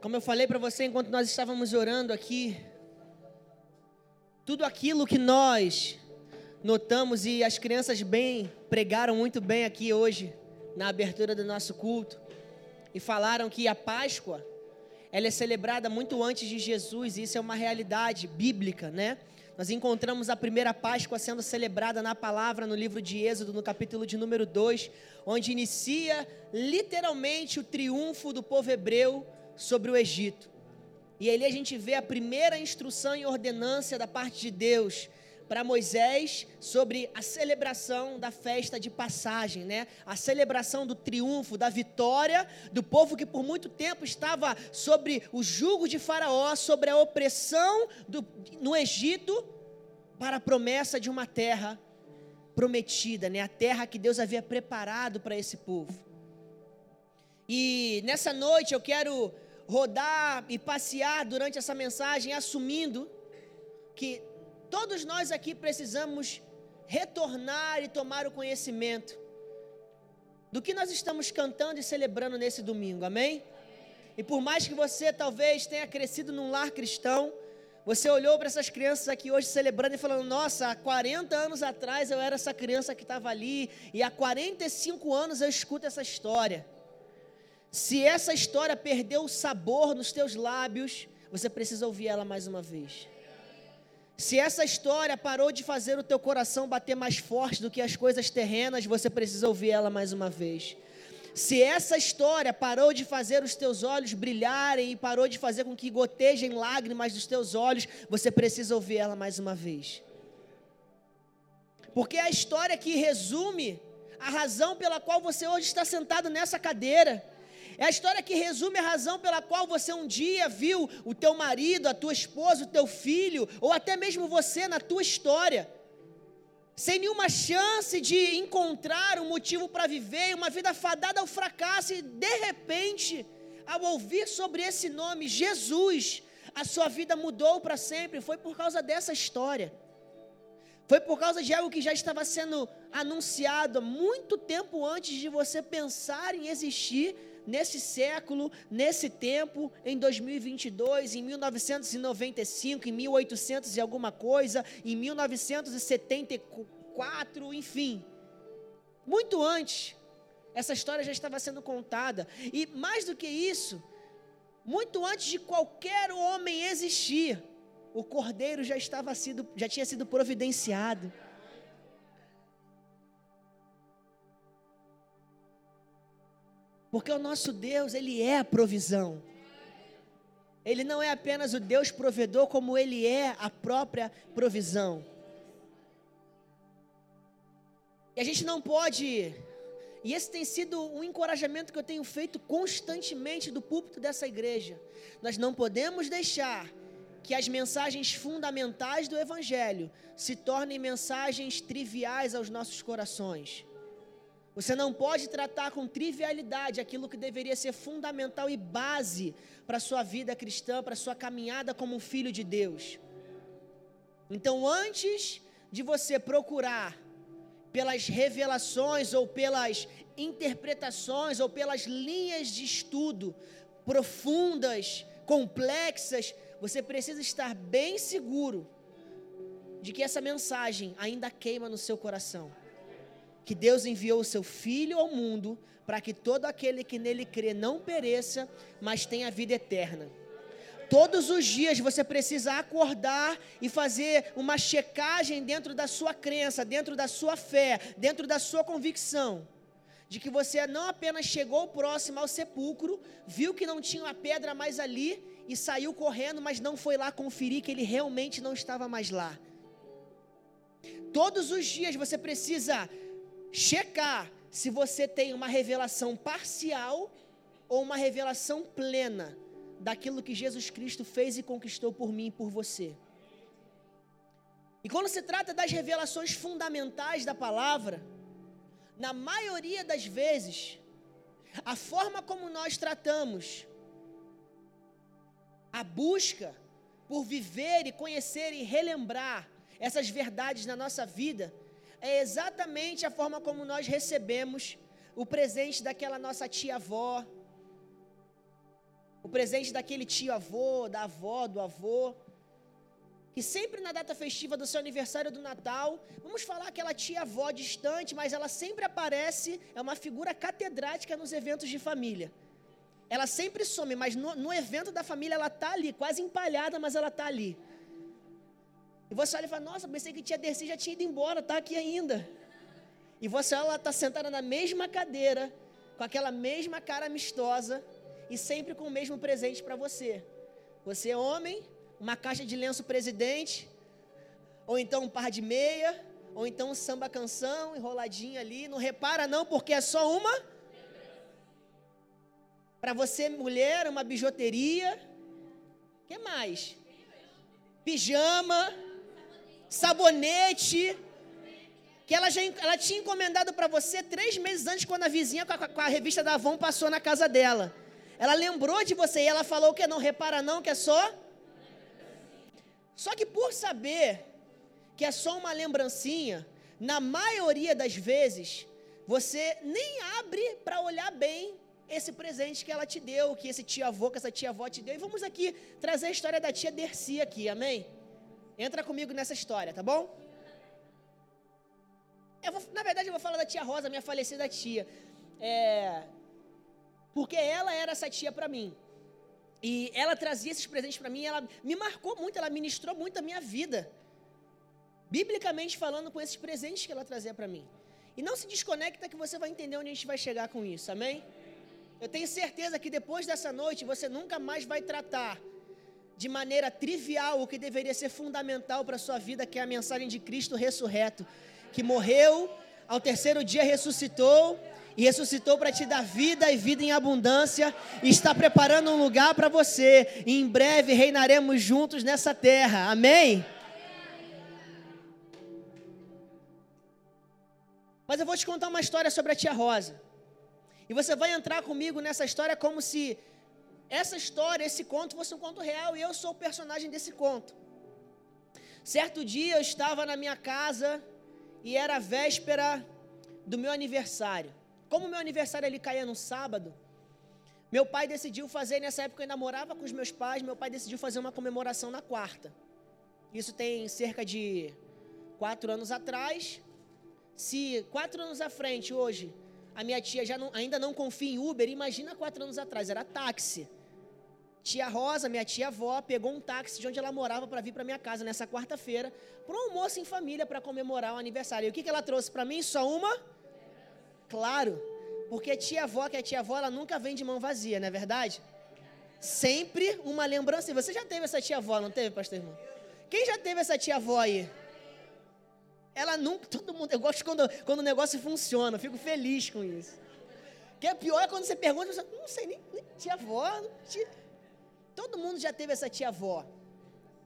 Como eu falei para você enquanto nós estávamos orando aqui, tudo aquilo que nós notamos e as crianças bem pregaram muito bem aqui hoje na abertura do nosso culto e falaram que a Páscoa ela é celebrada muito antes de Jesus, e isso é uma realidade bíblica, né? Nós encontramos a primeira Páscoa sendo celebrada na palavra no livro de Êxodo, no capítulo de número 2, onde inicia literalmente o triunfo do povo hebreu sobre o Egito. E ali a gente vê a primeira instrução e ordenância da parte de Deus para Moisés sobre a celebração da festa de passagem, né? A celebração do triunfo, da vitória do povo que por muito tempo estava sobre o jugo de Faraó, sobre a opressão do, no Egito, para a promessa de uma terra prometida, né? A terra que Deus havia preparado para esse povo. E nessa noite eu quero rodar e passear durante essa mensagem, assumindo que todos nós aqui precisamos retornar e tomar o conhecimento do que nós estamos cantando e celebrando nesse domingo, amém? E por mais que você talvez tenha crescido num lar cristão, você olhou para essas crianças aqui hoje celebrando e falando: Nossa, há 40 anos atrás eu era essa criança que estava ali, e há 45 anos eu escuto essa história. Se essa história perdeu o sabor nos teus lábios, você precisa ouvir ela mais uma vez. Se essa história parou de fazer o teu coração bater mais forte do que as coisas terrenas, você precisa ouvir ela mais uma vez. Se essa história parou de fazer os teus olhos brilharem e parou de fazer com que gotejem lágrimas dos teus olhos, você precisa ouvir ela mais uma vez. Porque é a história que resume a razão pela qual você hoje está sentado nessa cadeira. É a história que resume a razão pela qual você um dia viu o teu marido, a tua esposa, o teu filho, ou até mesmo você na tua história, sem nenhuma chance de encontrar um motivo para viver, uma vida fadada ao fracasso, e de repente, ao ouvir sobre esse nome, Jesus, a sua vida mudou para sempre, foi por causa dessa história. Foi por causa de algo que já estava sendo anunciado muito tempo antes de você pensar em existir nesse século, nesse tempo, em 2022, em 1995, em 1800 e alguma coisa, em 1974, enfim. Muito antes, essa história já estava sendo contada. E mais do que isso, muito antes de qualquer homem existir, o cordeiro já estava sido, já tinha sido providenciado. Porque o nosso Deus, Ele é a provisão. Ele não é apenas o Deus provedor, como Ele é a própria provisão. E a gente não pode. E esse tem sido um encorajamento que eu tenho feito constantemente do púlpito dessa igreja. Nós não podemos deixar que as mensagens fundamentais do Evangelho se tornem mensagens triviais aos nossos corações. Você não pode tratar com trivialidade aquilo que deveria ser fundamental e base para a sua vida cristã, para a sua caminhada como um filho de Deus. Então, antes de você procurar pelas revelações ou pelas interpretações ou pelas linhas de estudo profundas, complexas, você precisa estar bem seguro de que essa mensagem ainda queima no seu coração que Deus enviou o seu Filho ao mundo para que todo aquele que nele crê não pereça, mas tenha vida eterna. Todos os dias você precisa acordar e fazer uma checagem dentro da sua crença, dentro da sua fé, dentro da sua convicção, de que você não apenas chegou próximo ao sepulcro, viu que não tinha uma pedra mais ali e saiu correndo, mas não foi lá conferir que ele realmente não estava mais lá. Todos os dias você precisa checar se você tem uma revelação parcial ou uma revelação plena daquilo que Jesus Cristo fez e conquistou por mim e por você. E quando se trata das revelações fundamentais da palavra, na maioria das vezes, a forma como nós tratamos a busca por viver e conhecer e relembrar essas verdades na nossa vida é exatamente a forma como nós recebemos o presente daquela nossa tia-avó, o presente daquele tio avô, da avó, do avô. Que sempre na data festiva do seu aniversário do Natal, vamos falar aquela tia avó distante, mas ela sempre aparece, é uma figura catedrática nos eventos de família. Ela sempre some, mas no, no evento da família ela está ali, quase empalhada, mas ela está ali. E você olha e fala, nossa, pensei que tia Dercy já tinha ido embora, está aqui ainda. E você olha, ela está sentada na mesma cadeira, com aquela mesma cara amistosa e sempre com o mesmo presente para você. Você é homem, uma caixa de lenço presidente, ou então um par de meia, ou então um samba canção enroladinho ali. Não repara não, porque é só uma. Para você, mulher, uma bijuteria. que mais? Pijama, sabonete que ela, já, ela tinha encomendado para você três meses antes, quando a vizinha com a, com a, revista da Avon passou na casa dela. Ela lembrou de você e ela falou que não repara não, que é só. Só que por saber que é só uma lembrancinha, na maioria das vezes, você nem abre para olhar bem esse presente que ela te deu, que esse tia-avô, que essa tia-avó te deu. E vamos aqui trazer a história da tia Dercy aqui, amém? Entra comigo nessa história, tá bom? Vou, na verdade, eu vou falar da tia Rosa, minha falecida tia. É, porque ela era essa tia para mim. E ela trazia esses presentes para mim, ela me marcou muito, ela ministrou muito a minha vida. Biblicamente falando, com esses presentes que ela trazia para mim. E não se desconecta que você vai entender onde a gente vai chegar com isso, amém? Eu tenho certeza que depois dessa noite você nunca mais vai tratar de maneira trivial o que deveria ser fundamental para a sua vida, que é a mensagem de Cristo ressurreto que morreu, ao terceiro dia ressuscitou e ressuscitou para te dar vida e vida em abundância, e está preparando um lugar para você. E em breve reinaremos juntos nessa terra. Amém? Mas eu vou te contar uma história sobre a tia Rosa. E você vai entrar comigo nessa história como se essa história, esse conto fosse um conto real e eu sou o personagem desse conto. Certo dia eu estava na minha casa, e era a véspera do meu aniversário. Como meu aniversário ele caía no sábado, meu pai decidiu fazer, nessa época eu ainda morava com os meus pais, meu pai decidiu fazer uma comemoração na quarta. Isso tem cerca de quatro anos atrás. Se quatro anos à frente, hoje, a minha tia já não, ainda não confia em Uber, imagina quatro anos atrás, era táxi. Tia Rosa, minha tia-avó, pegou um táxi de onde ela morava para vir para minha casa nessa quarta-feira, para um almoço em família para comemorar o aniversário. E o que, que ela trouxe para mim? Só uma? Claro, porque tia-avó, que é tia-avó, ela nunca vem de mão vazia, não é verdade? Sempre uma lembrança. Você já teve essa tia-avó, não teve, pastor irmão? Quem já teve essa tia-avó aí? Ela nunca, todo mundo, eu gosto quando, quando o negócio funciona, eu fico feliz com isso. Que é pior é quando você pergunta, você, não sei nem, nem tia-avó, tia, Todo mundo já teve essa tia-avó.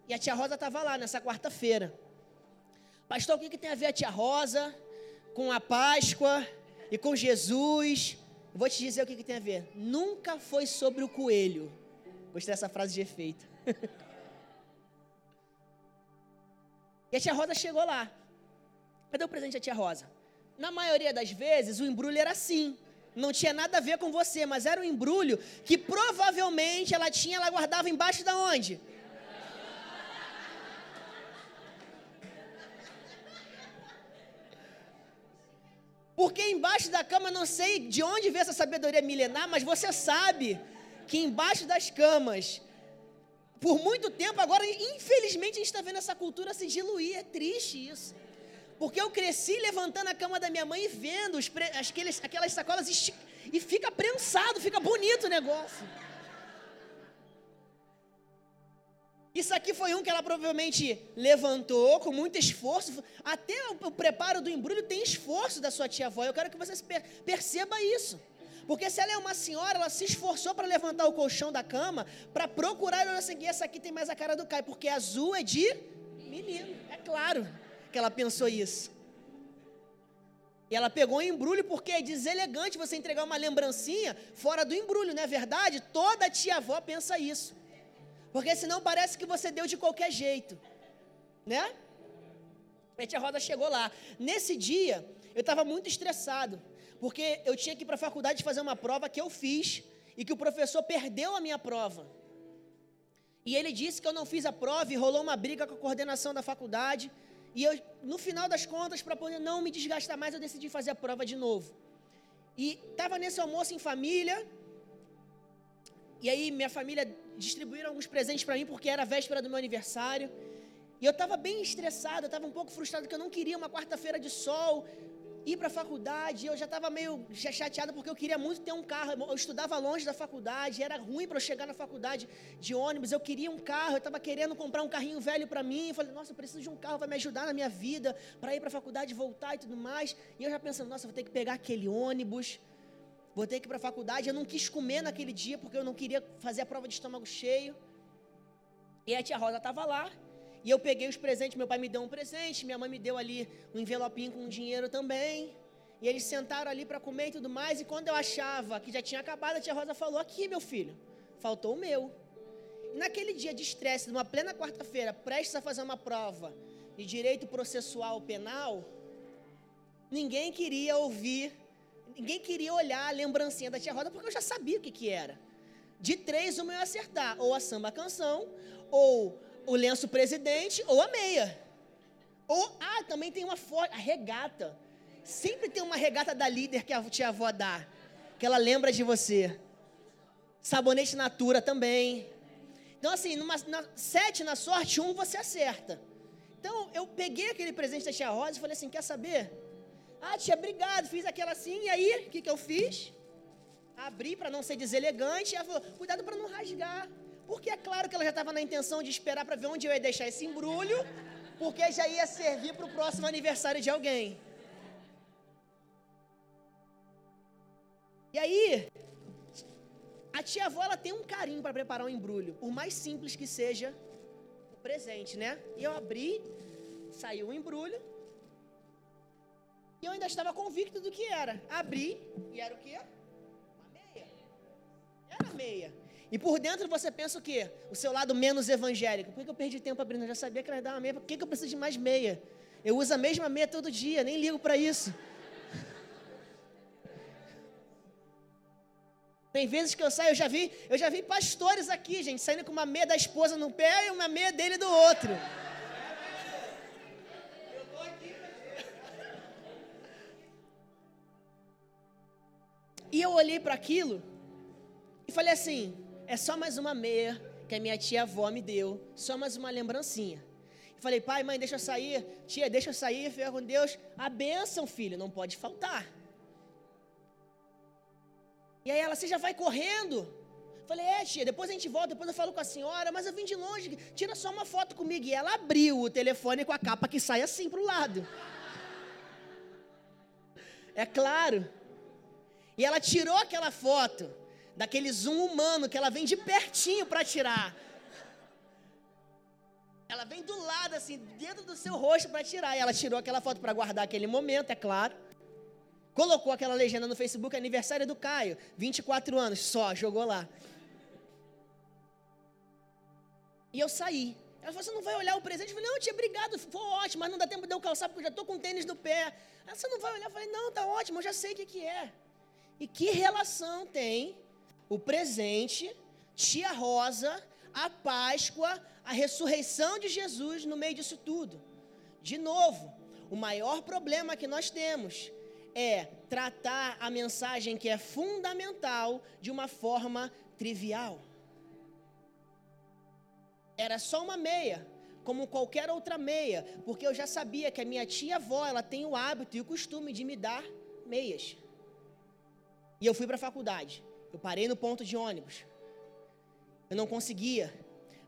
E a tia Rosa estava lá nessa quarta-feira. Pastor, o que, que tem a ver a tia Rosa com a Páscoa e com Jesus? Vou te dizer o que, que tem a ver. Nunca foi sobre o coelho. Gostei dessa frase de efeito. e a tia Rosa chegou lá. Cadê o presente da tia Rosa? Na maioria das vezes, o embrulho era assim não tinha nada a ver com você, mas era um embrulho que provavelmente ela tinha, ela guardava embaixo da onde? Porque embaixo da cama, não sei de onde veio essa sabedoria milenar, mas você sabe que embaixo das camas, por muito tempo, agora, infelizmente, a gente está vendo essa cultura se diluir. É triste isso. Porque eu cresci levantando a cama da minha mãe e vendo os, aqueles, aquelas sacolas e fica prensado, fica bonito o negócio. Isso aqui foi um que ela provavelmente levantou com muito esforço. Até o, preparo do embrulho tem esforço da sua tia-avó. Eu quero que você per perceba isso. Porque se ela é uma senhora, ela se esforçou para levantar o colchão da cama, para procurar, olha assim, essa aqui tem mais a cara do Caio, porque azul é de menino, é claro que ela pensou isso. E ela pegou um embrulho porque é deselegante você entregar uma lembrancinha fora do embrulho, não é verdade? Toda tia-avó pensa isso. Porque senão parece que você deu de qualquer jeito, né? A tia Roda chegou lá. Nesse dia, eu estava muito estressado, porque eu tinha que ir para a faculdade fazer uma prova que eu fiz e que o professor perdeu a minha prova. E ele disse que eu não fiz a prova e rolou uma briga com a coordenação da faculdade. E eu, no final das contas, para poder não me desgastar mais, eu decidi fazer a prova de novo. E estava nesse almoço em família. E aí minha família distribuíram alguns presentes para mim porque era a véspera do meu aniversário. E eu estava bem estressado, eu estava um pouco frustrado porque eu não queria uma quarta-feira de sol, ir para a faculdade. Eu já estava meio chateado porque eu queria muito ter um carro. Eu estudava longe da faculdade, era ruim para eu chegar na faculdade de ônibus. Eu queria um carro, eu estava querendo comprar um carrinho velho para mim. Eu falei, nossa, eu preciso de um carro, vai me ajudar na minha vida para ir para a faculdade, voltar e tudo mais. E eu já pensando, nossa, vou ter que pegar aquele ônibus, vou ter que ir para a faculdade. Eu não quis comer naquele dia porque eu não queria fazer a prova de estômago cheio. E a tia Rosa estava lá. E eu peguei os presentes, meu pai me deu um presente, minha mãe me deu ali um envelopinho com dinheiro também. E eles sentaram ali para comer e tudo mais. E quando eu achava que já tinha acabado, a tia Rosa falou: Aqui, meu filho, faltou o meu. E naquele dia de estresse, numa plena quarta-feira, prestes a fazer uma prova de direito processual penal, ninguém queria ouvir, ninguém queria olhar a lembrancinha da tia Rosa, porque eu já sabia o que, que era. De três, uma eu ia acertar: ou a samba canção, ou o lenço presidente ou a meia. Ou, ah, também tem uma a regata. Sempre tem uma regata da líder que a tia avó dá, que ela lembra de você. Sabonete Natura também. Então, assim, numa, na, sete na sorte, um você acerta. Então, eu peguei aquele presente da tia Rosa e falei assim: quer saber? Ah, tia, obrigado, fiz aquela assim, e aí, o que, que eu fiz? Abri para não ser deselegante, e ela falou: cuidado para não rasgar. Porque é claro que ela já estava na intenção de esperar para ver onde eu ia deixar esse embrulho, porque já ia servir para o próximo aniversário de alguém. E aí, a tia avó ela tem um carinho para preparar um embrulho, por mais simples que seja o presente, né? E eu abri, saiu o embrulho, e eu ainda estava convicto do que era. Abri, e era o quê? Uma meia. Era meia. E por dentro você pensa o quê? O seu lado menos evangélico. Por que eu perdi tempo abrindo? Eu já sabia que ela ia dar uma meia. Por que eu preciso de mais meia? Eu uso a mesma meia todo dia, nem ligo para isso. Tem vezes que eu saio, eu já vi, eu já vi pastores aqui, gente, saindo com uma meia da esposa no pé e uma meia dele do outro. E eu olhei para aquilo e falei assim: é só mais uma meia que a minha tia avó me deu, só mais uma lembrancinha. falei, pai, mãe, deixa eu sair, tia, deixa eu sair, fica com Deus. A bênção, filho, não pode faltar. E aí ela, você já vai correndo? Falei, é, tia, depois a gente volta, depois eu falo com a senhora, mas eu vim de longe, tira só uma foto comigo. E ela abriu o telefone com a capa que sai assim para o lado. É claro. E ela tirou aquela foto daquele zoom humano que ela vem de pertinho para tirar. Ela vem do lado, assim, dentro do seu rosto para tirar. E ela tirou aquela foto para guardar aquele momento, é claro. Colocou aquela legenda no Facebook, aniversário do Caio, 24 anos, só, jogou lá. E eu saí. Ela falou: Você não vai olhar o presente? Eu falei: Não, tia, obrigado, foi ótimo, mas não dá tempo de eu calçar porque eu já estou com tênis no pé. Ela, Você não vai olhar? Eu falei: Não, tá ótimo, eu já sei o que, que é. E que relação tem o presente, tia Rosa, a Páscoa, a ressurreição de Jesus no meio disso tudo. De novo, o maior problema que nós temos é tratar a mensagem que é fundamental de uma forma trivial. Era só uma meia, como qualquer outra meia, porque eu já sabia que a minha tia avó, ela tem o hábito e o costume de me dar meias. E eu fui para a faculdade. Eu parei no ponto de ônibus. Eu não conseguia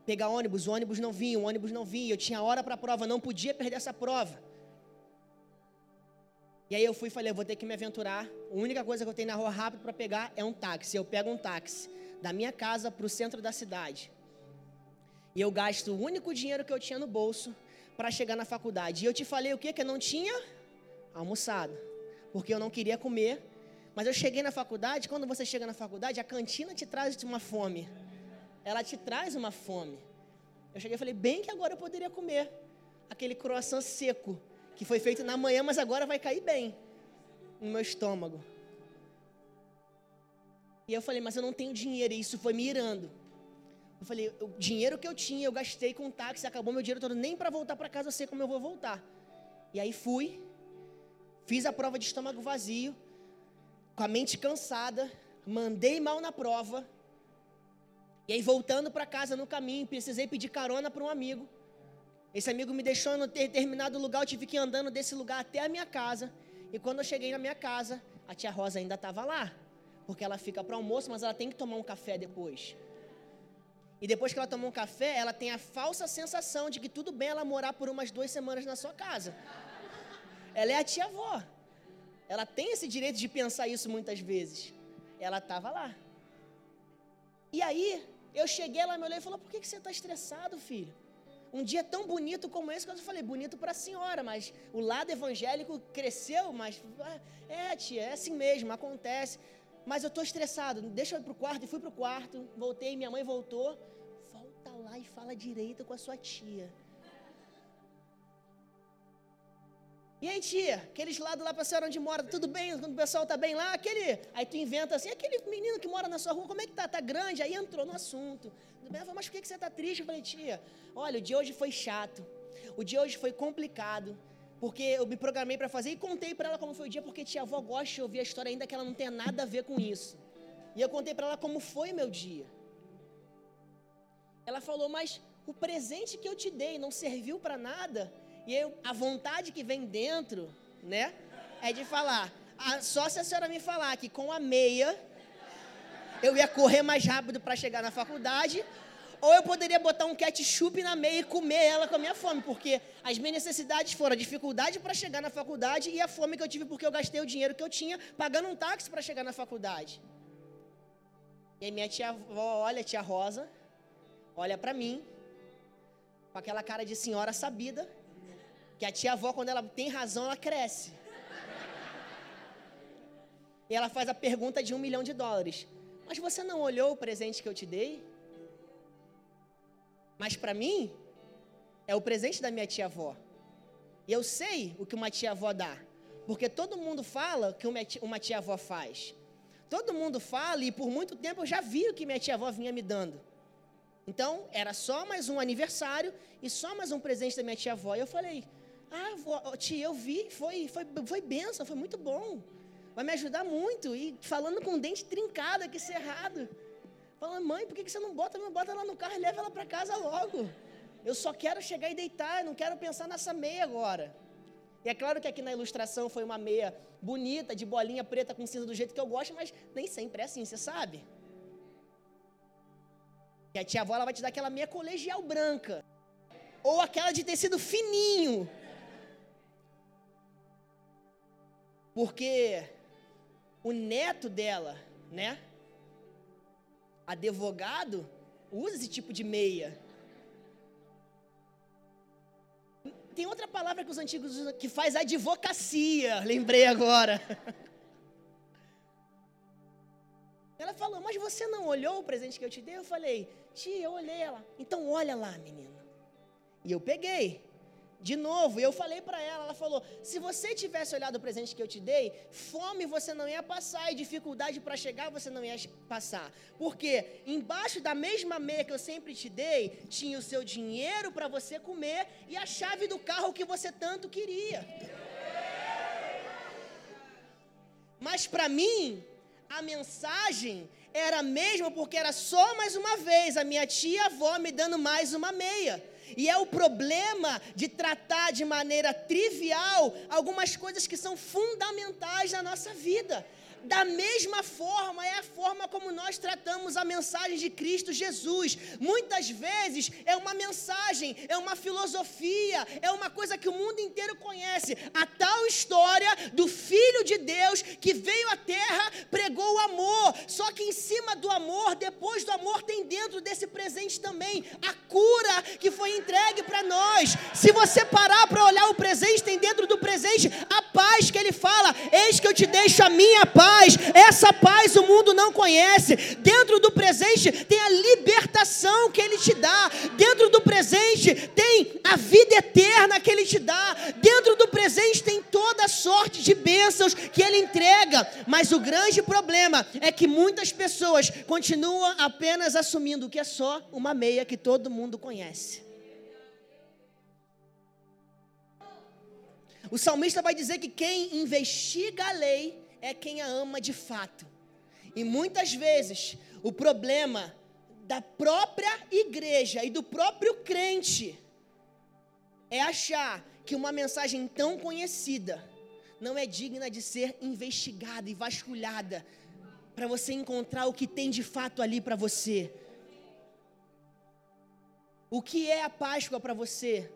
pegar ônibus, o ônibus não vinha, o ônibus não vinha. Eu tinha hora para a prova, não podia perder essa prova. E aí eu fui e falei, eu vou ter que me aventurar. A única coisa que eu tenho na rua rápido para pegar é um táxi. Eu pego um táxi da minha casa para o centro da cidade. E eu gasto o único dinheiro que eu tinha no bolso para chegar na faculdade. E eu te falei o que? Que eu não tinha almoçado. Porque eu não queria comer mas eu cheguei na faculdade, quando você chega na faculdade, a cantina te traz uma fome. Ela te traz uma fome. Eu cheguei e falei, bem que agora eu poderia comer aquele croissant seco, que foi feito na manhã, mas agora vai cair bem no meu estômago. E eu falei, mas eu não tenho dinheiro, e isso foi me irando. Eu falei, o dinheiro que eu tinha, eu gastei com táxi, acabou meu dinheiro todo, nem para voltar para casa eu sei como eu vou voltar. E aí fui, fiz a prova de estômago vazio, com a mente cansada, mandei mal na prova. E aí voltando para casa no caminho, precisei pedir carona para um amigo. Esse amigo me deixou em determinado lugar, eu tive que ir andando desse lugar até a minha casa. E quando eu cheguei na minha casa, a tia Rosa ainda estava lá. Porque ela fica para almoço, mas ela tem que tomar um café depois. E depois que ela tomou um café, ela tem a falsa sensação de que tudo bem ela morar por umas duas semanas na sua casa. Ela é a tia avó. Ela tem esse direito de pensar isso muitas vezes. Ela estava lá. E aí, eu cheguei, ela me olhou e falou: Por que, que você está estressado, filho? Um dia tão bonito como esse, que eu falei, bonito para a senhora, mas o lado evangélico cresceu, mas ah, é, tia, é assim mesmo, acontece. Mas eu estou estressado, deixa eu ir para o quarto, e fui para o quarto, voltei, minha mãe voltou. Volta lá e fala direito com a sua tia. E aí, tia, aqueles lados lá para senhora onde mora, tudo bem? Quando o pessoal tá bem lá, aquele. Aí tu inventa assim, aquele menino que mora na sua rua, como é que tá? Tá grande? Aí entrou no assunto. Ela falou, mas por que, que você tá triste? Eu falei, tia, olha, o dia hoje foi chato. O dia hoje foi complicado. Porque eu me programei para fazer e contei para ela como foi o dia, porque tia avó gosta de ouvir a história, ainda que ela não tenha nada a ver com isso. E eu contei para ela como foi meu dia. Ela falou, mas o presente que eu te dei não serviu para nada? E eu, a vontade que vem dentro, né, é de falar. A, só se a senhora me falar que com a meia eu ia correr mais rápido para chegar na faculdade, ou eu poderia botar um ketchup na meia e comer ela com a minha fome, porque as minhas necessidades foram a dificuldade para chegar na faculdade e a fome que eu tive porque eu gastei o dinheiro que eu tinha pagando um táxi para chegar na faculdade. E aí minha tia avó olha, tia Rosa, olha para mim, com aquela cara de senhora sabida, que a tia avó, quando ela tem razão, ela cresce. E ela faz a pergunta de um milhão de dólares. Mas você não olhou o presente que eu te dei? Mas para mim, é o presente da minha tia-avó. E eu sei o que uma tia-avó dá. Porque todo mundo fala o que uma tia-avó faz. Todo mundo fala e por muito tempo eu já vi o que minha tia-avó vinha me dando. Então, era só mais um aniversário e só mais um presente da minha tia-avó. E eu falei, ah, tia, eu vi, foi, foi, foi benção, foi muito bom. Vai me ajudar muito. E falando com o dente trincado aqui, cerrado. Falando, mãe, por que você não bota? Não bota ela no carro e leva ela para casa logo. Eu só quero chegar e deitar, não quero pensar nessa meia agora. E é claro que aqui na ilustração foi uma meia bonita, de bolinha preta com cinza do jeito que eu gosto, mas nem sempre é assim, você sabe. E a tia avó ela vai te dar aquela meia colegial branca. Ou aquela de tecido fininho. Porque o neto dela, né? Advogado, usa esse tipo de meia. Tem outra palavra que os antigos usam que faz advocacia, lembrei agora. Ela falou, mas você não olhou o presente que eu te dei? Eu falei, tia, eu olhei ela. Então olha lá, menina. E eu peguei. De novo, eu falei para ela, ela falou: se você tivesse olhado o presente que eu te dei, fome você não ia passar e dificuldade para chegar você não ia passar. Porque embaixo da mesma meia que eu sempre te dei, tinha o seu dinheiro para você comer e a chave do carro que você tanto queria. Mas para mim, a mensagem era a mesma porque era só mais uma vez a minha tia avó me dando mais uma meia. E é o problema de tratar de maneira trivial algumas coisas que são fundamentais na nossa vida. Da mesma forma, é a forma como nós tratamos a mensagem de Cristo Jesus. Muitas vezes é uma mensagem, é uma filosofia, é uma coisa que o mundo inteiro conhece. A tal história do Filho de Deus que veio à terra, pregou o amor. Só que em cima do amor, depois do amor, tem dentro desse presente também a cura que foi entregue para nós. Se você parar para olhar o presente, tem dentro do presente a paz que ele fala: Eis que eu te deixo a minha paz paz. Essa paz o mundo não conhece. Dentro do presente tem a libertação que ele te dá. Dentro do presente tem a vida eterna que ele te dá. Dentro do presente tem toda sorte de bênçãos que Ele entrega. Mas o grande problema é que muitas pessoas continuam apenas assumindo que é só uma meia que todo mundo conhece. O salmista vai dizer que quem investiga a lei é quem a ama de fato. E muitas vezes o problema da própria igreja e do próprio crente é achar que uma mensagem tão conhecida não é digna de ser investigada e vasculhada para você encontrar o que tem de fato ali para você. O que é a Páscoa para você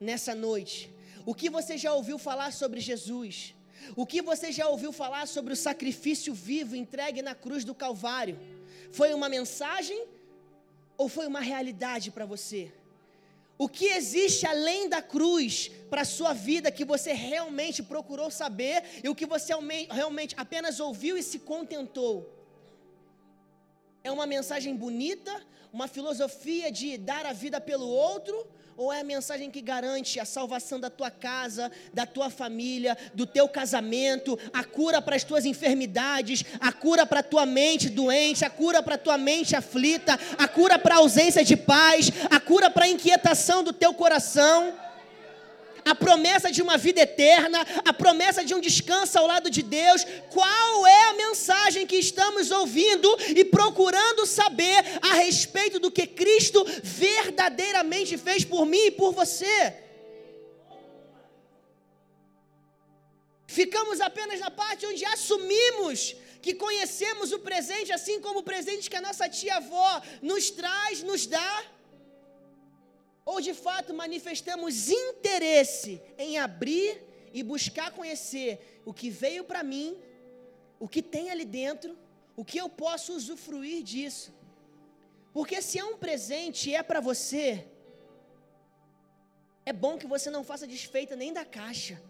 nessa noite? O que você já ouviu falar sobre Jesus? O que você já ouviu falar sobre o sacrifício vivo entregue na cruz do Calvário? Foi uma mensagem ou foi uma realidade para você? O que existe além da cruz para a sua vida que você realmente procurou saber e o que você realmente apenas ouviu e se contentou? É uma mensagem bonita, uma filosofia de dar a vida pelo outro, ou é a mensagem que garante a salvação da tua casa, da tua família, do teu casamento, a cura para as tuas enfermidades, a cura para a tua mente doente, a cura para a tua mente aflita, a cura para a ausência de paz, a cura para a inquietação do teu coração? A promessa de uma vida eterna, a promessa de um descanso ao lado de Deus. Qual é a mensagem que estamos ouvindo e procurando saber a respeito do que Cristo verdadeiramente fez por mim e por você? Ficamos apenas na parte onde assumimos que conhecemos o presente, assim como o presente que a nossa tia-avó nos traz, nos dá ou de fato manifestamos interesse em abrir e buscar conhecer o que veio para mim, o que tem ali dentro, o que eu posso usufruir disso. Porque se é um presente e é para você, é bom que você não faça desfeita nem da caixa.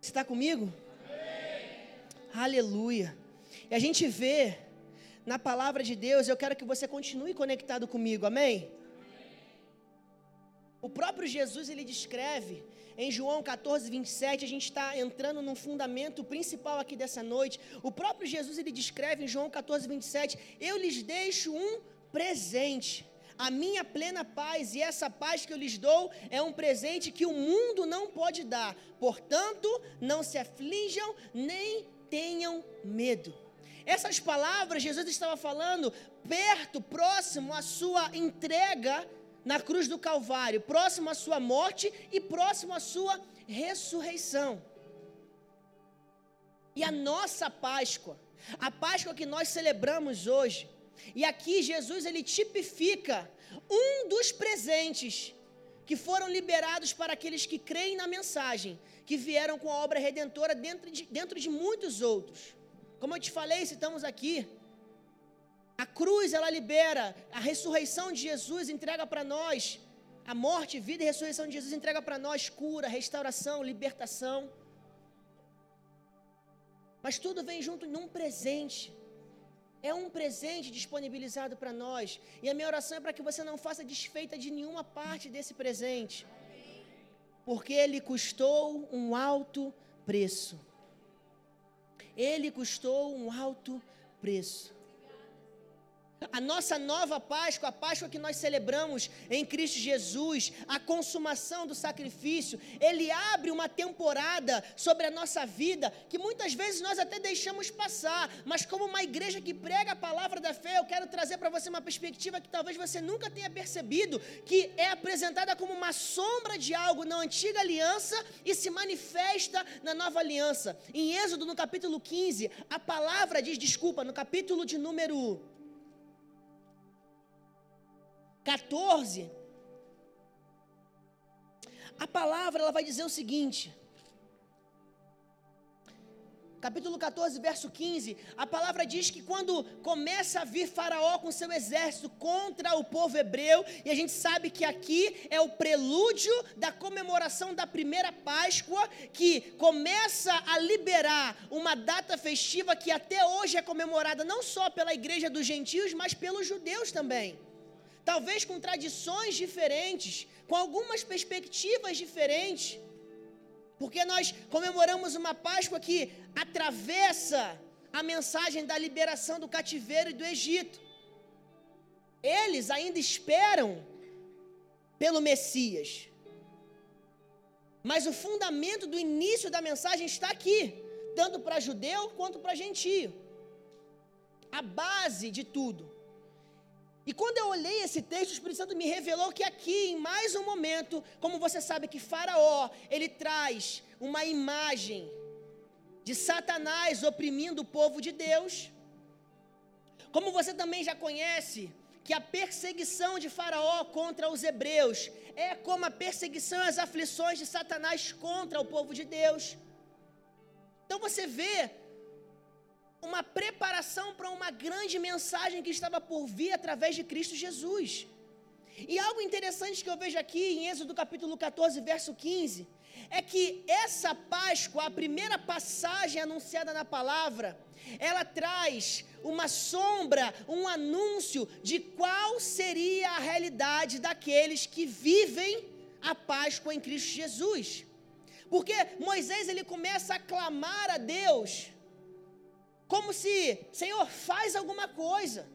Você está comigo? Amém. Aleluia. E a gente vê na palavra de Deus, eu quero que você continue conectado comigo, amém? O próprio Jesus ele descreve em João 14, 27, a gente está entrando num fundamento principal aqui dessa noite. O próprio Jesus ele descreve em João 14, 27, eu lhes deixo um presente, a minha plena paz, e essa paz que eu lhes dou é um presente que o mundo não pode dar. Portanto, não se aflijam nem tenham medo. Essas palavras Jesus estava falando perto, próximo à sua entrega na cruz do Calvário, próximo à sua morte e próximo à sua ressurreição. E a nossa Páscoa, a Páscoa que nós celebramos hoje, e aqui Jesus ele tipifica um dos presentes que foram liberados para aqueles que creem na mensagem, que vieram com a obra redentora dentro de, dentro de muitos outros. Como eu te falei, estamos aqui. A cruz, ela libera, a ressurreição de Jesus entrega para nós, a morte, vida e ressurreição de Jesus entrega para nós cura, restauração, libertação. Mas tudo vem junto num presente. É um presente disponibilizado para nós. E a minha oração é para que você não faça desfeita de nenhuma parte desse presente. Porque ele custou um alto preço. Ele custou um alto preço. A nossa nova Páscoa, a Páscoa que nós celebramos em Cristo Jesus, a consumação do sacrifício, ele abre uma temporada sobre a nossa vida que muitas vezes nós até deixamos passar, mas como uma igreja que prega a palavra da fé, eu quero trazer para você uma perspectiva que talvez você nunca tenha percebido, que é apresentada como uma sombra de algo na antiga aliança e se manifesta na nova aliança. Em Êxodo, no capítulo 15, a palavra diz, desculpa, no capítulo de número 14, a palavra ela vai dizer o seguinte: capítulo 14, verso 15, a palavra diz que quando começa a vir Faraó com seu exército contra o povo hebreu, e a gente sabe que aqui é o prelúdio da comemoração da primeira Páscoa, que começa a liberar uma data festiva que até hoje é comemorada não só pela igreja dos gentios, mas pelos judeus também talvez com tradições diferentes, com algumas perspectivas diferentes, Porque nós comemoramos uma Páscoa que atravessa a mensagem da liberação do cativeiro e do Egito. Eles ainda esperam pelo Messias. Mas o fundamento do início da mensagem está aqui, tanto para judeu quanto para gentio. A base de tudo. E quando eu olhei esse texto, o Espírito Santo me revelou que aqui, em mais um momento, como você sabe que Faraó, ele traz uma imagem de Satanás oprimindo o povo de Deus. Como você também já conhece, que a perseguição de Faraó contra os hebreus é como a perseguição e as aflições de Satanás contra o povo de Deus. Então você vê uma preparação para uma grande mensagem que estava por vir através de Cristo Jesus. E algo interessante que eu vejo aqui em Êxodo capítulo 14, verso 15, é que essa Páscoa, a primeira passagem anunciada na palavra, ela traz uma sombra, um anúncio de qual seria a realidade daqueles que vivem a Páscoa em Cristo Jesus. Porque Moisés ele começa a clamar a Deus como se, Senhor, faz alguma coisa.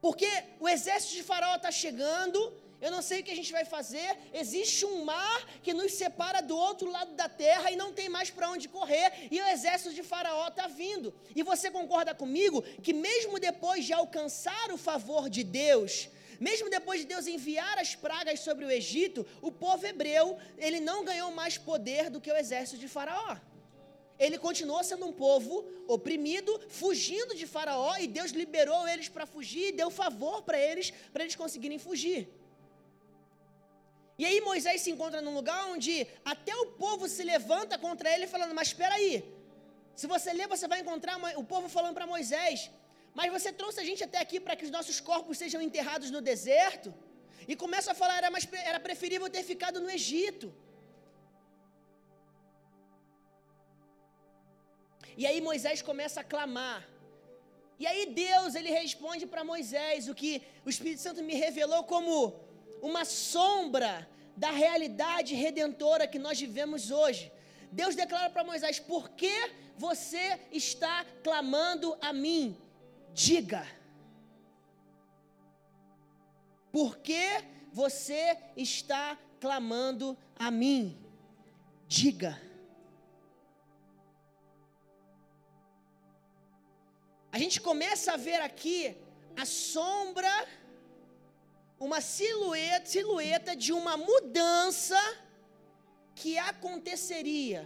Porque o exército de Faraó está chegando, eu não sei o que a gente vai fazer. Existe um mar que nos separa do outro lado da terra e não tem mais para onde correr, e o exército de Faraó está vindo. E você concorda comigo que, mesmo depois de alcançar o favor de Deus, mesmo depois de Deus enviar as pragas sobre o Egito, o povo hebreu, ele não ganhou mais poder do que o exército de Faraó. Ele continuou sendo um povo oprimido, fugindo de Faraó, e Deus liberou eles para fugir e deu favor para eles, para eles conseguirem fugir. E aí Moisés se encontra num lugar onde até o povo se levanta contra ele, falando: Mas espera aí, se você ler, você vai encontrar o povo falando para Moisés: Mas você trouxe a gente até aqui para que os nossos corpos sejam enterrados no deserto? E começa a falar: Era, mais, era preferível ter ficado no Egito. E aí Moisés começa a clamar. E aí Deus, ele responde para Moisés o que o Espírito Santo me revelou como uma sombra da realidade redentora que nós vivemos hoje. Deus declara para Moisés: Por que você está clamando a mim? Diga. Por que você está clamando a mim? Diga. A gente começa a ver aqui a sombra, uma silhueta, silhueta de uma mudança que aconteceria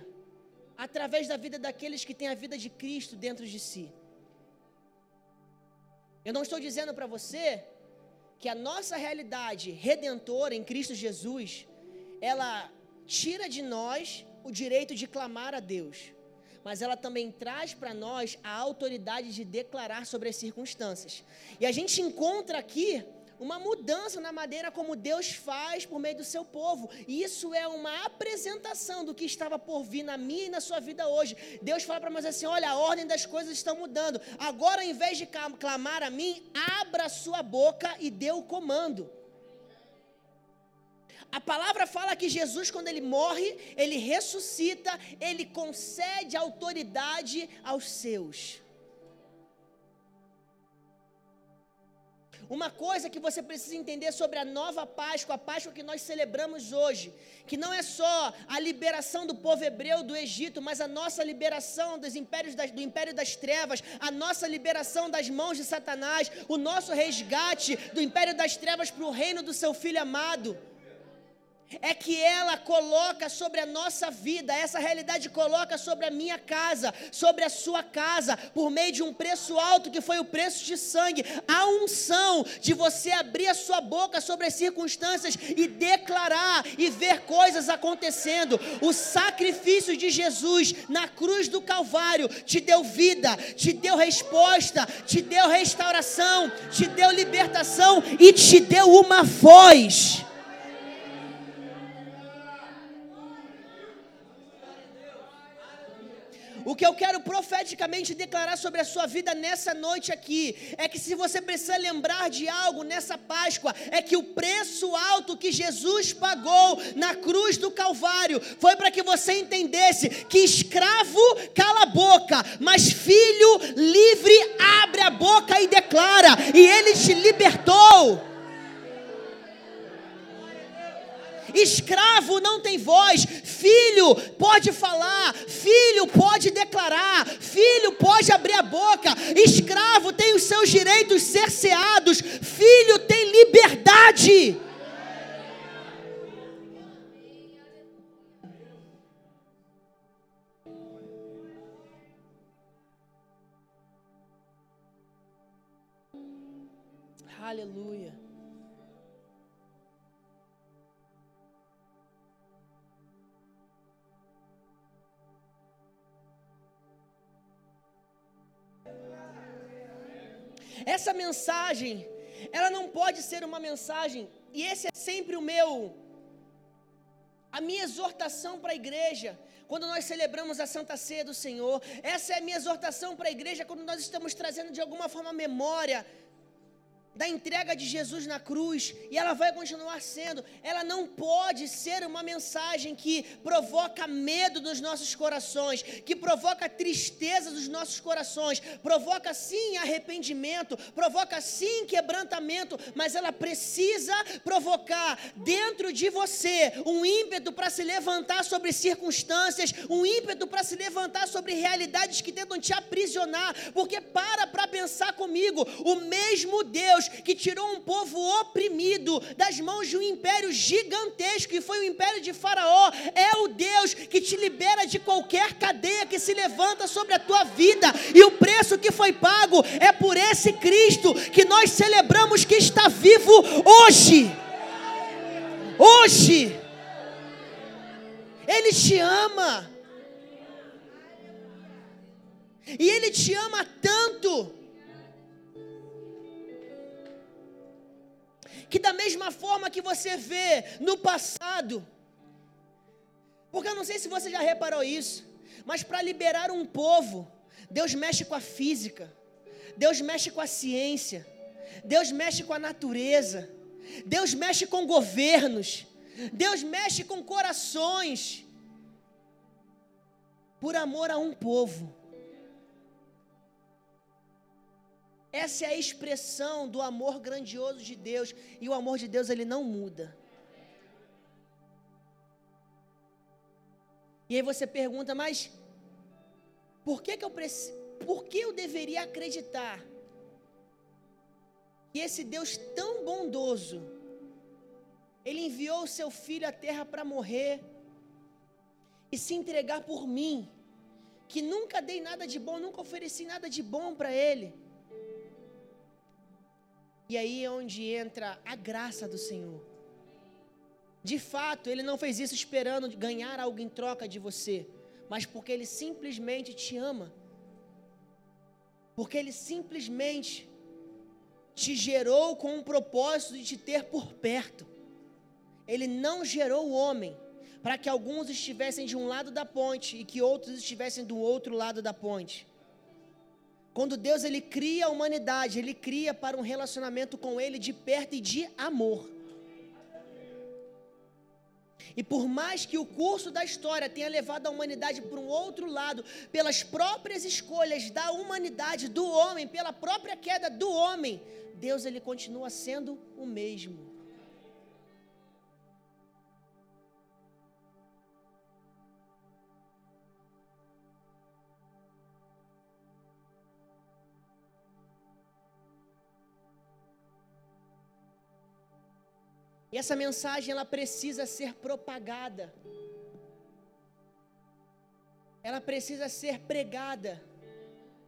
através da vida daqueles que têm a vida de Cristo dentro de si. Eu não estou dizendo para você que a nossa realidade redentora em Cristo Jesus, ela tira de nós o direito de clamar a Deus mas ela também traz para nós a autoridade de declarar sobre as circunstâncias. E a gente encontra aqui uma mudança na maneira como Deus faz por meio do seu povo. E isso é uma apresentação do que estava por vir na minha e na sua vida hoje. Deus fala para nós assim: olha, a ordem das coisas está mudando. Agora, ao invés de clamar a mim, abra a sua boca e dê o comando. A palavra fala que Jesus, quando ele morre, ele ressuscita, ele concede autoridade aos seus. Uma coisa que você precisa entender sobre a nova Páscoa, a Páscoa que nós celebramos hoje, que não é só a liberação do povo hebreu do Egito, mas a nossa liberação dos impérios das, do império das trevas, a nossa liberação das mãos de Satanás, o nosso resgate do império das trevas para o reino do seu filho amado é que ela coloca sobre a nossa vida, essa realidade coloca sobre a minha casa, sobre a sua casa, por meio de um preço alto que foi o preço de sangue, a unção de você abrir a sua boca sobre as circunstâncias e declarar e ver coisas acontecendo. O sacrifício de Jesus na cruz do Calvário te deu vida, te deu resposta, te deu restauração, te deu libertação e te deu uma voz. O que eu quero profeticamente declarar sobre a sua vida nessa noite aqui é que se você precisa lembrar de algo nessa Páscoa, é que o preço alto que Jesus pagou na cruz do Calvário foi para que você entendesse que escravo cala a boca, mas filho livre abre a boca e declara, e ele te libertou. Escravo não tem voz, filho pode falar, filho pode declarar, filho pode abrir a boca, escravo tem os seus direitos cerceados, mensagem, ela não pode ser uma mensagem, e esse é sempre o meu, a minha exortação para a igreja, quando nós celebramos a Santa Ceia do Senhor, essa é a minha exortação para a igreja quando nós estamos trazendo de alguma forma memória da entrega de Jesus na cruz, e ela vai continuar sendo, ela não pode ser uma mensagem que provoca medo dos nossos corações, que provoca tristeza dos nossos corações, provoca sim arrependimento, provoca sim quebrantamento, mas ela precisa provocar dentro de você um ímpeto para se levantar sobre circunstâncias, um ímpeto para se levantar sobre realidades que tentam te aprisionar, porque para para pensar comigo, o mesmo Deus que tirou um povo oprimido das mãos de um império gigantesco, que foi o império de Faraó, é o Deus que te libera de qualquer cadeia que se levanta sobre a tua vida, e o preço que foi pago é por esse Cristo que nós celebramos que está vivo hoje. Hoje, Ele te ama. E Ele te ama tanto que da mesma forma que você vê no passado, porque eu não sei se você já reparou isso, mas para liberar um povo, Deus mexe com a física, Deus mexe com a ciência, Deus mexe com a natureza, Deus mexe com governos, Deus mexe com corações, por amor a um povo. Essa é a expressão do amor grandioso de Deus, e o amor de Deus ele não muda. E aí você pergunta, mas por que que eu preciso, por que eu deveria acreditar que esse Deus tão bondoso ele enviou o seu filho à terra para morrer e se entregar por mim, que nunca dei nada de bom, nunca ofereci nada de bom para ele? E aí é onde entra a graça do Senhor. De fato, ele não fez isso esperando ganhar algo em troca de você, mas porque ele simplesmente te ama. Porque ele simplesmente te gerou com um propósito de te ter por perto. Ele não gerou o homem para que alguns estivessem de um lado da ponte e que outros estivessem do outro lado da ponte. Quando Deus ele cria a humanidade, ele cria para um relacionamento com ele de perto e de amor. E por mais que o curso da história tenha levado a humanidade para um outro lado, pelas próprias escolhas da humanidade, do homem, pela própria queda do homem, Deus ele continua sendo o mesmo. E essa mensagem ela precisa ser propagada. Ela precisa ser pregada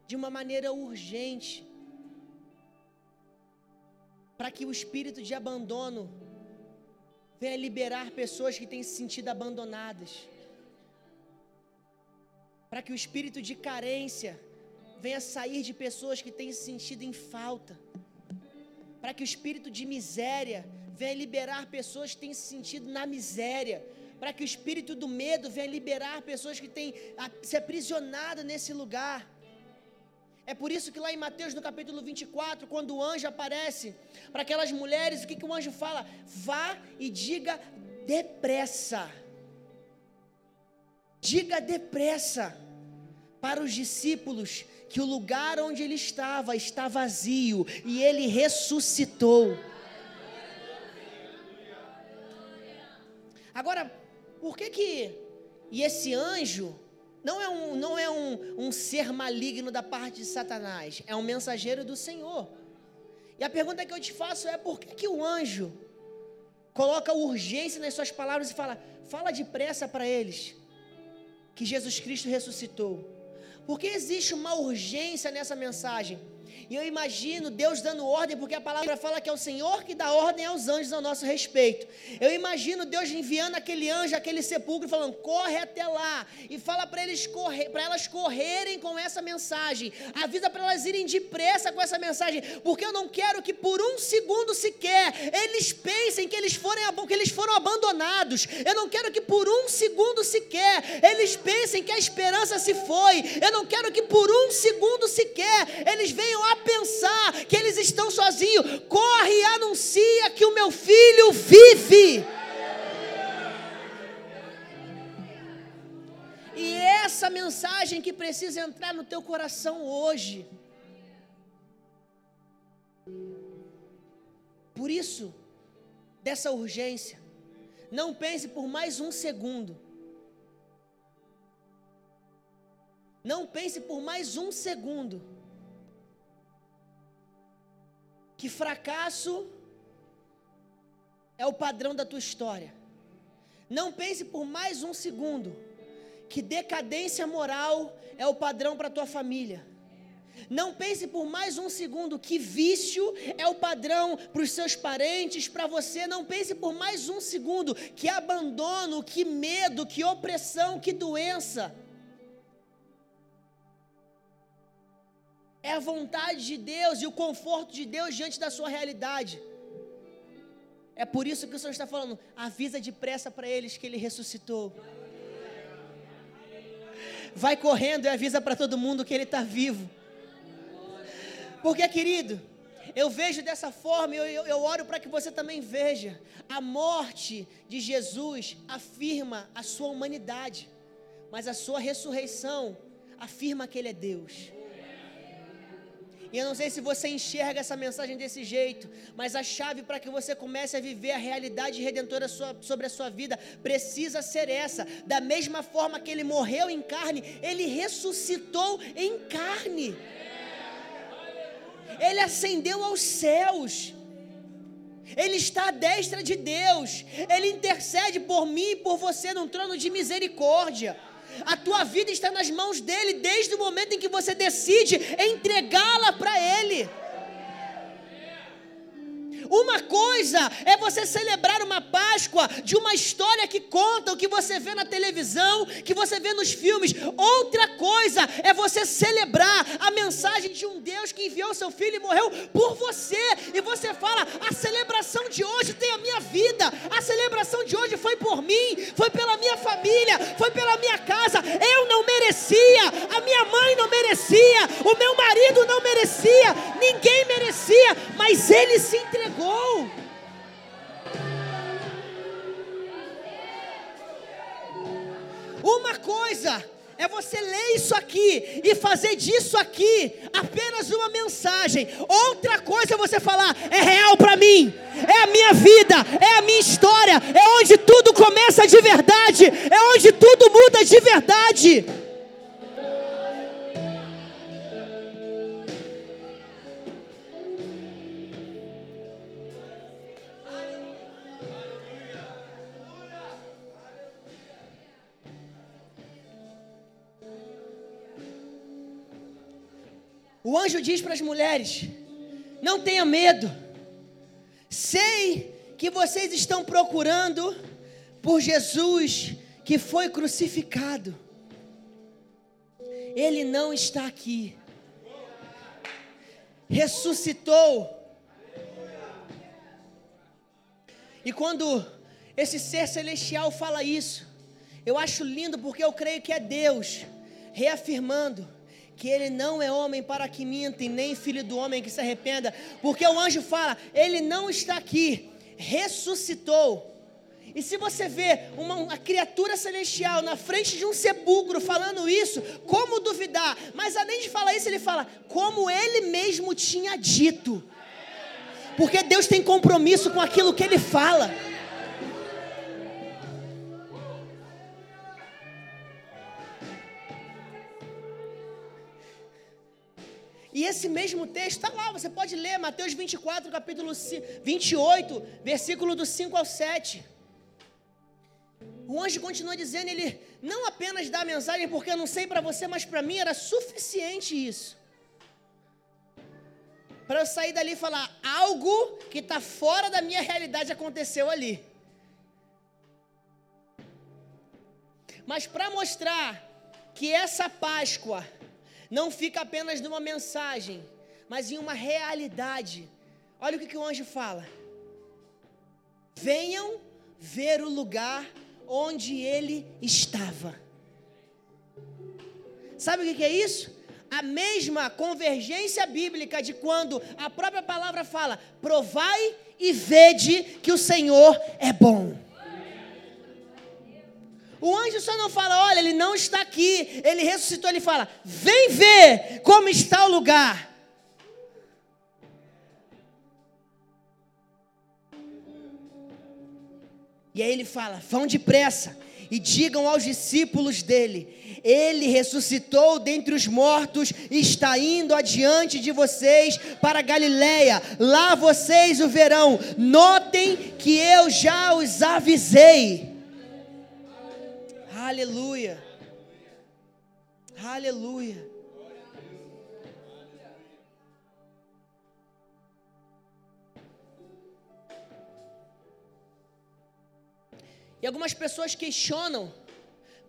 de uma maneira urgente. Para que o espírito de abandono venha liberar pessoas que têm se sentido abandonadas. Para que o espírito de carência venha sair de pessoas que têm se sentido em falta. Para que o espírito de miséria venha liberar pessoas que têm se sentido na miséria, para que o espírito do medo venha liberar pessoas que têm se aprisionado nesse lugar. É por isso que lá em Mateus, no capítulo 24, quando o anjo aparece para aquelas mulheres, o que, que o anjo fala? Vá e diga depressa. Diga depressa para os discípulos que o lugar onde ele estava está vazio e ele ressuscitou. Agora, por que que e esse anjo não é um, não é um, um ser maligno da parte de Satanás, é um mensageiro do Senhor. E a pergunta que eu te faço é: por que, que o anjo coloca urgência nas suas palavras e fala, fala depressa para eles que Jesus Cristo ressuscitou? Porque existe uma urgência nessa mensagem. E eu imagino Deus dando ordem, porque a palavra fala que é o Senhor que dá ordem aos anjos a nosso respeito. Eu imagino Deus enviando aquele anjo, aquele sepulcro, falando: corre até lá e fala para eles correr, para elas correrem com essa mensagem. Avisa para elas irem depressa com essa mensagem, porque eu não quero que por um segundo sequer eles pensem que eles foram, que eles foram abandonados. Eu não quero que por um segundo sequer eles pensem que a esperança se foi. Eu não quero que por um segundo sequer eles venham a pensar que eles estão sozinhos, corre e anuncia que o meu filho vive. E essa mensagem que precisa entrar no teu coração hoje. Por isso, dessa urgência, não pense por mais um segundo. Não pense por mais um segundo que fracasso é o padrão da tua história. Não pense por mais um segundo que decadência moral é o padrão para tua família. Não pense por mais um segundo que vício é o padrão para os seus parentes, para você. Não pense por mais um segundo que abandono, que medo, que opressão, que doença é a vontade de Deus e o conforto de Deus diante da sua realidade. É por isso que o Senhor está falando, avisa depressa para eles que Ele ressuscitou. Vai correndo e avisa para todo mundo que Ele está vivo. Porque, querido, eu vejo dessa forma, eu, eu, eu oro para que você também veja. A morte de Jesus afirma a sua humanidade, mas a sua ressurreição afirma que Ele é Deus. E eu não sei se você enxerga essa mensagem desse jeito, mas a chave para que você comece a viver a realidade redentora sobre a sua vida precisa ser essa. Da mesma forma que ele morreu em carne, ele ressuscitou em carne. Ele ascendeu aos céus. Ele está à destra de Deus. Ele intercede por mim e por você num trono de misericórdia. A tua vida está nas mãos dele desde o momento em que você decide entregá-la para ele. Uma coisa é você celebrar uma Páscoa de uma história que conta o que você vê na televisão, que você vê nos filmes. Outra coisa é você celebrar a mensagem de um Deus que enviou seu filho e morreu por você. E você fala: a celebração de hoje tem a minha vida, a celebração de hoje foi por mim, foi pela minha família, foi pela minha casa. O meu marido não merecia, ninguém merecia, mas ele se entregou. Uma coisa é você ler isso aqui e fazer disso aqui apenas uma mensagem. Outra coisa é você falar: é real para mim, é a minha vida, é a minha história, é onde tudo começa de verdade, é onde tudo muda de verdade. O anjo diz para as mulheres: não tenha medo, sei que vocês estão procurando por Jesus que foi crucificado. Ele não está aqui, ressuscitou. E quando esse ser celestial fala isso. Eu acho lindo porque eu creio que é Deus reafirmando que ele não é homem para que minta, e nem filho do homem que se arrependa, porque o anjo fala, ele não está aqui, ressuscitou. E se você vê uma, uma, criatura celestial na frente de um sepulcro falando isso, como duvidar? Mas além de falar isso, ele fala, como ele mesmo tinha dito. Porque Deus tem compromisso com aquilo que ele fala. E esse mesmo texto está lá, você pode ler, Mateus 24, capítulo 28, versículo do 5 ao 7. O anjo continua dizendo, ele não apenas dá a mensagem, porque eu não sei para você, mas para mim era suficiente isso. Para eu sair dali e falar, algo que está fora da minha realidade aconteceu ali. Mas para mostrar que essa Páscoa não fica apenas numa mensagem, mas em uma realidade. Olha o que, que o anjo fala: venham ver o lugar onde ele estava. Sabe o que, que é isso? A mesma convergência bíblica de quando a própria palavra fala: provai e vede que o Senhor é bom. O anjo só não fala, olha, ele não está aqui. Ele ressuscitou, ele fala, vem ver como está o lugar. E aí ele fala: vão depressa e digam aos discípulos dele: Ele ressuscitou dentre os mortos e está indo adiante de vocês para Galiléia. Lá vocês o verão. Notem que eu já os avisei. Aleluia. Aleluia. E algumas pessoas questionam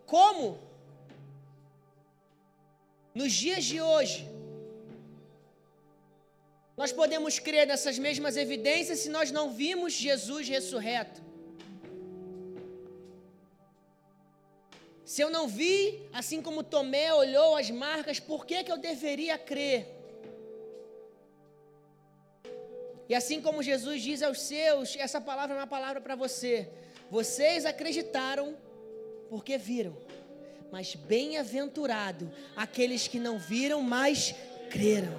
como, nos dias de hoje, nós podemos crer nessas mesmas evidências se nós não vimos Jesus ressurreto. Se eu não vi, assim como Tomé olhou as marcas, por que, que eu deveria crer? E assim como Jesus diz aos seus, essa palavra é uma palavra para você. Vocês acreditaram porque viram, mas bem-aventurado aqueles que não viram, mas creram.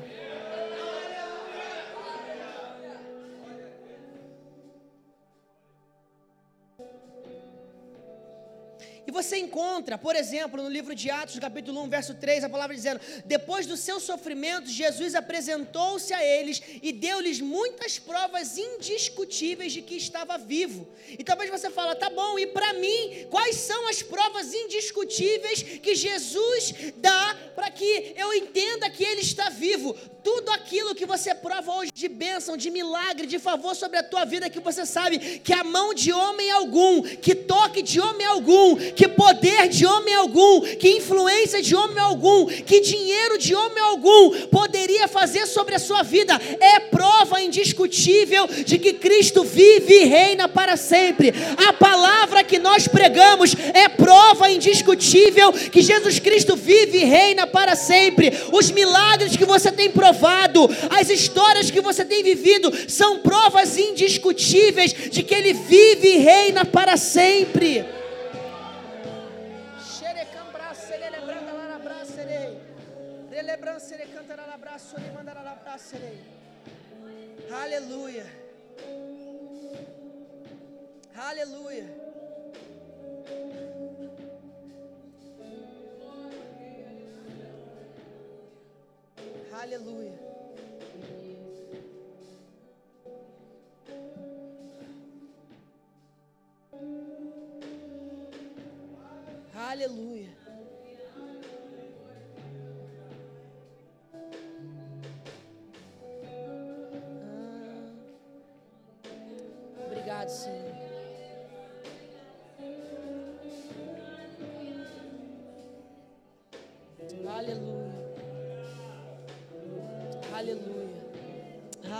E você encontra, por exemplo, no livro de Atos, capítulo 1, verso 3, a palavra dizendo: Depois do seu sofrimento, Jesus apresentou-se a eles e deu-lhes muitas provas indiscutíveis de que estava vivo. E talvez você fale, tá bom, e para mim, quais são as provas indiscutíveis que Jesus dá para que eu entenda que ele está vivo? Tudo aquilo que você prova hoje de bênção, de milagre, de favor sobre a tua vida, que você sabe que a mão de homem algum, que toque de homem algum, que poder de homem algum, que influência de homem algum, que dinheiro de homem algum poderia fazer sobre a sua vida. É prova indiscutível de que Cristo vive e reina para sempre. A palavra que nós pregamos é prova indiscutível que Jesus Cristo vive e reina para sempre. Os milagres que você tem provado, as histórias que você tem vivido, são provas indiscutíveis de que Ele vive e reina para sempre. Aleluia. Aleluia. Aleluia. Aleluia. Obrigado, Senhor. Aleluia.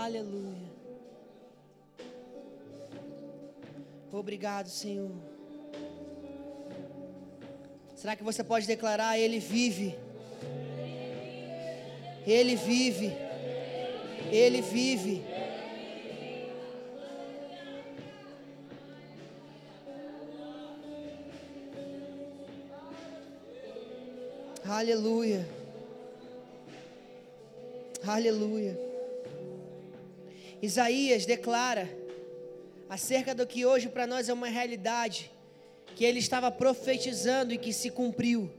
Aleluia. Obrigado, Senhor. Será que você pode declarar: Ele vive? Ele vive. Ele vive. Aleluia. Aleluia. Isaías declara acerca do que hoje para nós é uma realidade, que ele estava profetizando e que se cumpriu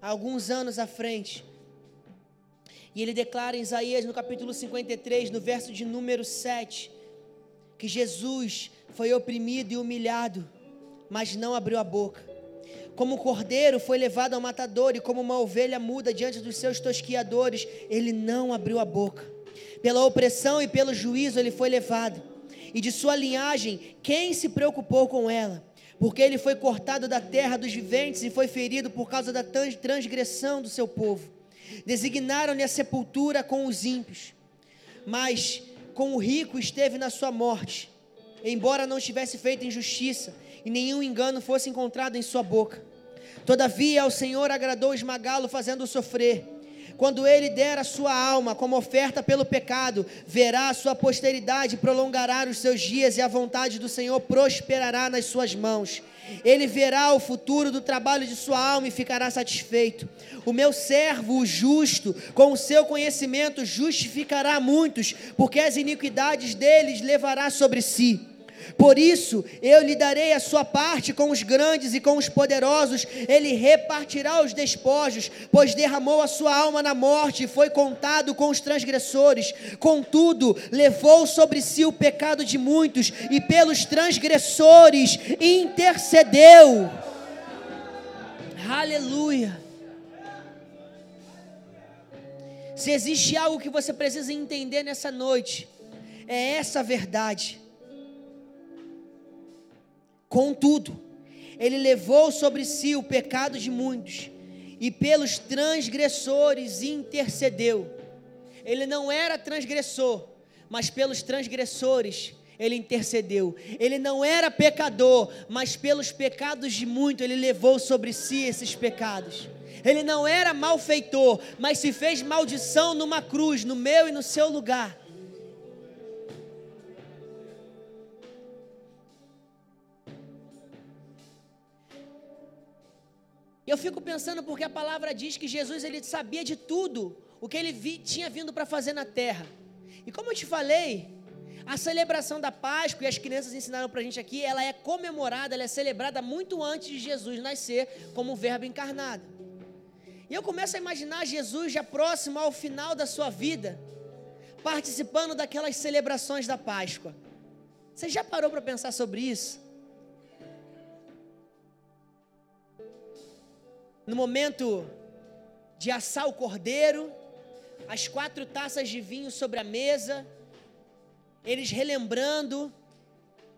alguns anos à frente. E ele declara em Isaías no capítulo 53, no verso de número 7, que Jesus foi oprimido e humilhado, mas não abriu a boca. Como cordeiro foi levado ao matador, e como uma ovelha muda diante dos seus tosquiadores, ele não abriu a boca. Pela opressão e pelo juízo ele foi levado, e de sua linhagem, quem se preocupou com ela? Porque ele foi cortado da terra dos viventes e foi ferido por causa da transgressão do seu povo. Designaram-lhe a sepultura com os ímpios, mas com o rico esteve na sua morte, embora não tivesse feito injustiça e nenhum engano fosse encontrado em sua boca. Todavia ao Senhor agradou esmagá-lo, fazendo-o sofrer. Quando ele der a sua alma como oferta pelo pecado, verá a sua posteridade prolongará os seus dias e a vontade do Senhor prosperará nas suas mãos. Ele verá o futuro do trabalho de sua alma e ficará satisfeito. O meu servo, o justo, com o seu conhecimento justificará muitos, porque as iniquidades deles levará sobre si. Por isso, eu lhe darei a sua parte com os grandes e com os poderosos, ele repartirá os despojos, pois derramou a sua alma na morte e foi contado com os transgressores. Contudo, levou sobre si o pecado de muitos e pelos transgressores intercedeu. Aleluia. Se existe algo que você precisa entender nessa noite, é essa verdade. Contudo, ele levou sobre si o pecado de muitos e pelos transgressores intercedeu. Ele não era transgressor, mas pelos transgressores ele intercedeu. Ele não era pecador, mas pelos pecados de muito ele levou sobre si esses pecados. Ele não era malfeitor, mas se fez maldição numa cruz, no meu e no seu lugar. Eu fico pensando porque a palavra diz que Jesus ele sabia de tudo o que ele vi, tinha vindo para fazer na terra. E como eu te falei, a celebração da Páscoa, e as crianças ensinaram para a gente aqui, ela é comemorada, ela é celebrada muito antes de Jesus nascer como verbo encarnado. E eu começo a imaginar Jesus já próximo ao final da sua vida, participando daquelas celebrações da Páscoa. Você já parou para pensar sobre isso? No momento de assar o cordeiro, as quatro taças de vinho sobre a mesa, eles relembrando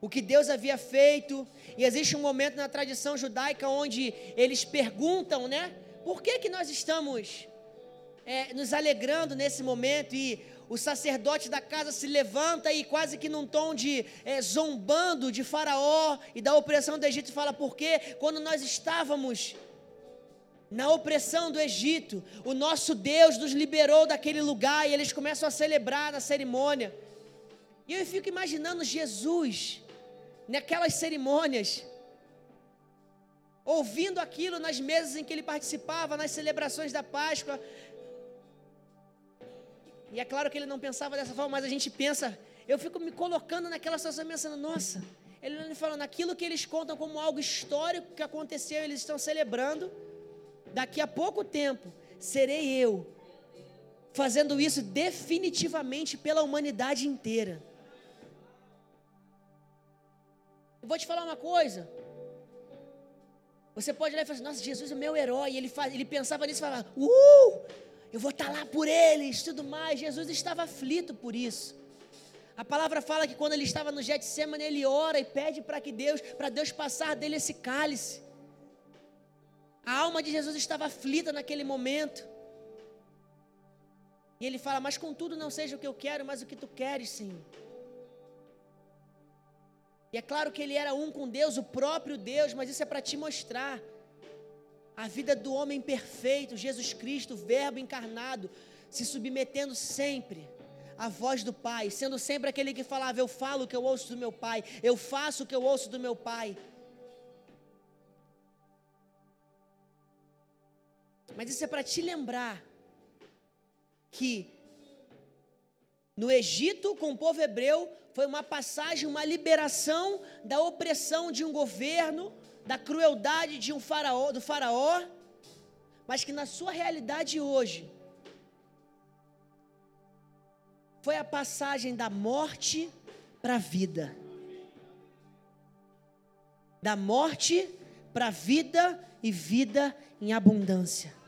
o que Deus havia feito, e existe um momento na tradição judaica onde eles perguntam, né? Por que que nós estamos é, nos alegrando nesse momento? E o sacerdote da casa se levanta e quase que num tom de é, zombando de Faraó e da opressão do Egito fala: porque quando nós estávamos na opressão do Egito, o nosso Deus nos liberou daquele lugar e eles começam a celebrar na cerimônia. E eu fico imaginando Jesus naquelas cerimônias, ouvindo aquilo nas mesas em que ele participava, nas celebrações da Páscoa. E é claro que ele não pensava dessa forma, mas a gente pensa, eu fico me colocando naquela situação pensando, nossa, ele falando aquilo que eles contam como algo histórico que aconteceu, eles estão celebrando daqui a pouco tempo, serei eu fazendo isso definitivamente pela humanidade inteira. Eu vou te falar uma coisa. Você pode olhar e falar assim, nossa, Jesus é o meu herói. Ele, faz, ele pensava nisso e falava, uh, eu vou estar lá por eles, tudo mais. Jesus estava aflito por isso. A palavra fala que quando ele estava no Getsemane, ele ora e pede para que Deus, para Deus passar dele esse cálice. A alma de Jesus estava aflita naquele momento. E ele fala: Mas contudo, não seja o que eu quero, mas o que tu queres, Senhor. E é claro que ele era um com Deus, o próprio Deus, mas isso é para te mostrar a vida do homem perfeito, Jesus Cristo, Verbo encarnado, se submetendo sempre à voz do Pai, sendo sempre aquele que falava: Eu falo o que eu ouço do meu Pai, eu faço o que eu ouço do meu Pai. Mas isso é para te lembrar que no Egito, com o povo hebreu, foi uma passagem, uma liberação da opressão de um governo, da crueldade de um faraó, do faraó, mas que na sua realidade hoje foi a passagem da morte para a vida. Da morte para a vida e vida em abundância.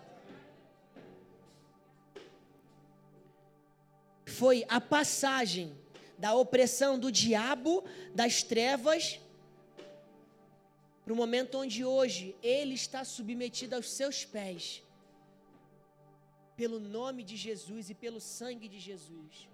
Foi a passagem da opressão do diabo, das trevas, para o momento onde hoje ele está submetido aos seus pés, pelo nome de Jesus e pelo sangue de Jesus.